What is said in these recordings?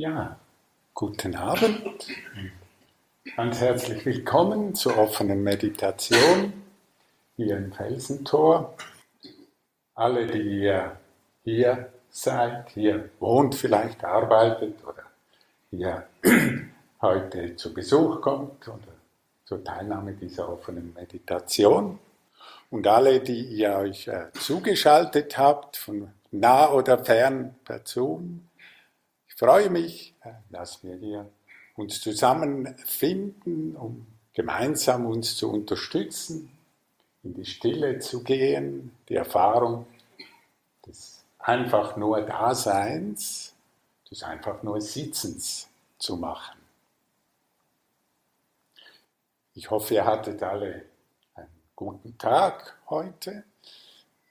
Ja, guten Abend. Ganz herzlich willkommen zur offenen Meditation hier im Felsentor. Alle, die ihr hier seid, hier wohnt, vielleicht arbeitet oder hier heute zu Besuch kommt oder zur Teilnahme dieser offenen Meditation. Und alle, die ihr euch äh, zugeschaltet habt, von nah oder fern per Zoom, freue mich, dass wir hier uns zusammenfinden, um gemeinsam uns zu unterstützen, in die Stille zu gehen, die Erfahrung des einfach nur Daseins, des einfach nur Sitzens zu machen. Ich hoffe, ihr hattet alle einen guten Tag heute.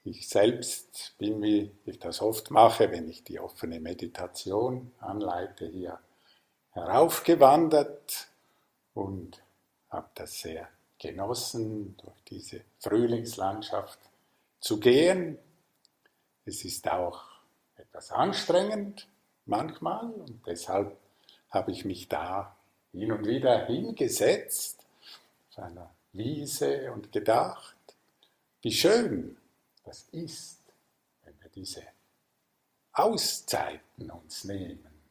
Ich selbst bin, wie ich das oft mache, wenn ich die offene Meditation anleite, hier heraufgewandert und habe das sehr genossen, durch diese Frühlingslandschaft zu gehen. Es ist auch etwas anstrengend manchmal und deshalb habe ich mich da hin und wieder hingesetzt auf einer Wiese und gedacht, wie schön das ist, wenn wir diese Auszeiten uns nehmen,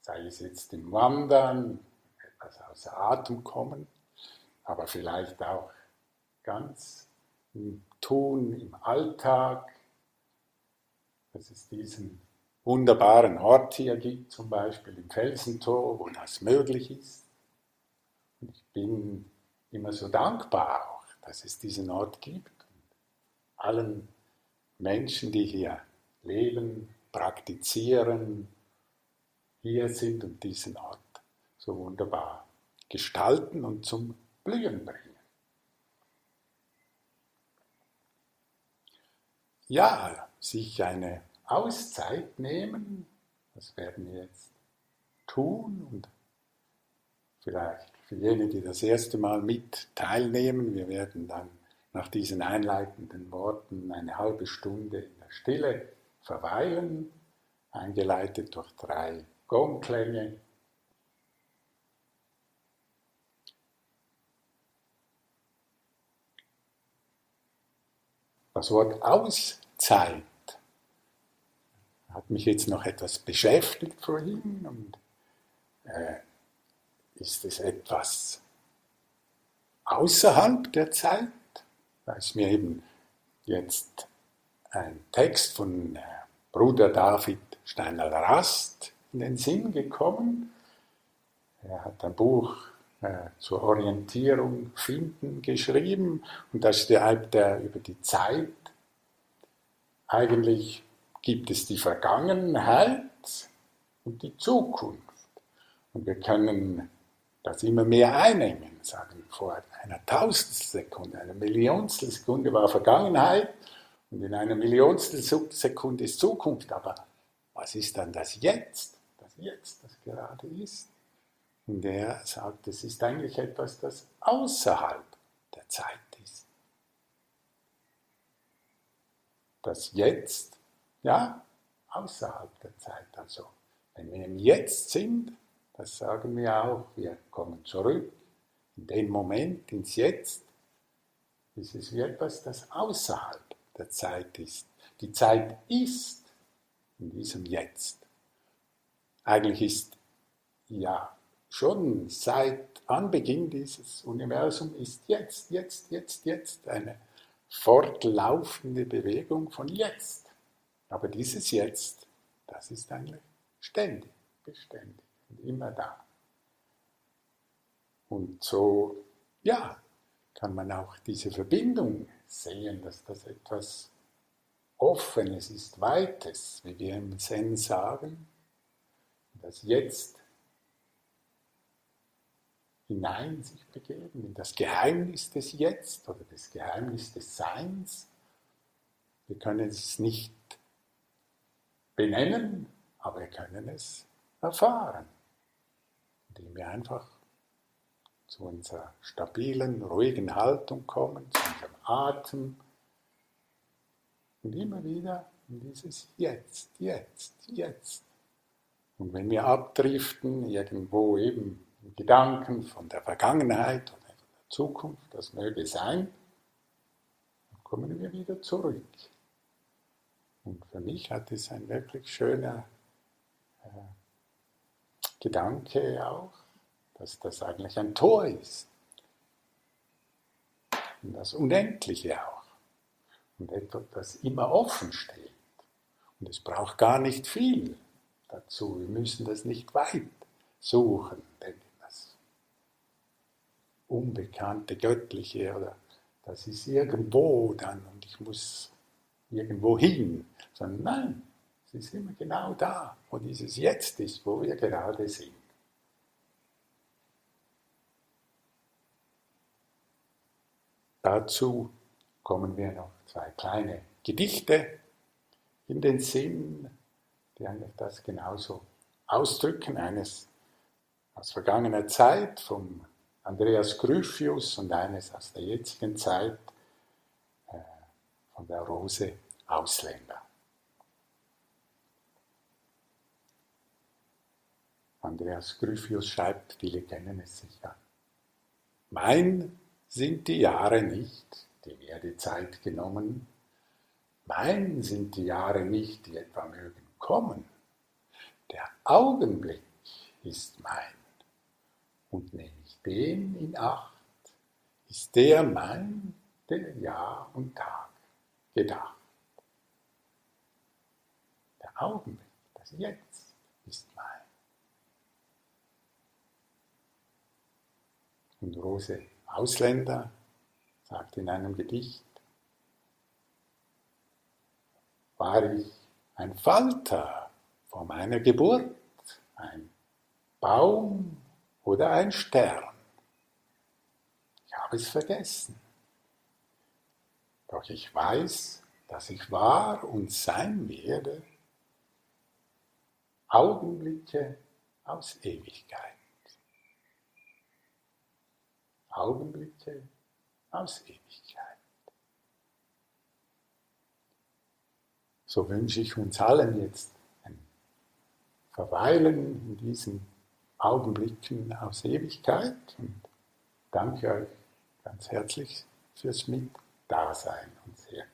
sei es jetzt im Wandern, etwas außer Atem kommen, aber vielleicht auch ganz im Tun, im Alltag, dass es diesen wunderbaren Ort hier gibt, zum Beispiel im Felsentor, wo das möglich ist. Und ich bin immer so dankbar auch, dass es diesen Ort gibt allen Menschen, die hier leben, praktizieren, hier sind und diesen Ort so wunderbar gestalten und zum Blühen bringen. Ja, sich eine Auszeit nehmen, das werden wir jetzt tun und vielleicht für jene, die das erste Mal mit teilnehmen, wir werden dann nach diesen einleitenden Worten eine halbe Stunde in der Stille verweilen, eingeleitet durch drei Gongklänge. Das Wort Auszeit hat mich jetzt noch etwas beschäftigt vorhin und äh, ist es etwas außerhalb der Zeit? Da ist mir eben jetzt ein Text von äh, Bruder David Steiner-Rast in den Sinn gekommen. Er hat ein Buch äh, zur Orientierung finden geschrieben und da schreibt er über die Zeit. Eigentlich gibt es die Vergangenheit und die Zukunft. Und wir können das immer mehr einnehmen, sagen vor einer Tausendstelsekunde, einer Millionstelsekunde war Vergangenheit und in einer Millionstelsekunde ist Zukunft. Aber was ist dann das Jetzt? Das Jetzt, das gerade ist. Und er sagt, es ist eigentlich etwas, das außerhalb der Zeit ist. Das Jetzt, ja, außerhalb der Zeit. Also, wenn wir im Jetzt sind, das sagen wir auch. Wir kommen zurück in den Moment, ins Jetzt. Es ist wie etwas, das außerhalb der Zeit ist. Die Zeit ist in diesem Jetzt. Eigentlich ist ja schon seit Anbeginn dieses Universum ist jetzt, jetzt, jetzt, jetzt eine fortlaufende Bewegung von jetzt. Aber dieses Jetzt, das ist eigentlich ständig, beständig und immer da. Und so, ja, kann man auch diese Verbindung sehen, dass das etwas Offenes ist, Weites, wie wir im Zen sagen, das Jetzt hinein sich begeben, in das Geheimnis des Jetzt oder das Geheimnis des Seins. Wir können es nicht benennen, aber wir können es erfahren indem wir einfach zu unserer stabilen, ruhigen Haltung kommen, zu unserem Atem und immer wieder in dieses Jetzt, Jetzt, Jetzt Und wenn wir abdriften, irgendwo eben in Gedanken von der Vergangenheit oder von der Zukunft, das möge sein, dann kommen wir wieder zurück. Und für mich hat es ein wirklich schöner äh, Gedanke auch, dass das eigentlich ein Tor ist. Und das Unendliche auch. Und etwas, das immer offen steht. Und es braucht gar nicht viel dazu. Wir müssen das nicht weit suchen, denn das Unbekannte, Göttliche oder das ist irgendwo dann und ich muss irgendwo hin, sondern nein, es ist immer genau da, wo dieses Jetzt ist, wo wir gerade sind. Dazu kommen mir noch zwei kleine Gedichte in den Sinn, die eigentlich das genauso ausdrücken. Eines aus vergangener Zeit vom Andreas Gryphius und eines aus der jetzigen Zeit äh, von der Rose Ausländer. Andreas Gryphius schreibt, viele kennen es sicher. Mein sind die Jahre nicht, die mir die Zeit genommen, mein sind die Jahre nicht, die etwa mögen kommen. Der Augenblick ist mein. Und nehme ich den in Acht, ist der mein, der Jahr und Tag gedacht. Der Augenblick, das Jetzt, ist mein. Und Rose Ausländer sagt in einem Gedicht, war ich ein Falter vor meiner Geburt, ein Baum oder ein Stern. Ich habe es vergessen. Doch ich weiß, dass ich war und sein werde, Augenblicke aus Ewigkeit. Augenblicke aus Ewigkeit. So wünsche ich uns allen jetzt ein Verweilen in diesen Augenblicken aus Ewigkeit und danke euch ganz herzlich fürs Mitdasein und sehr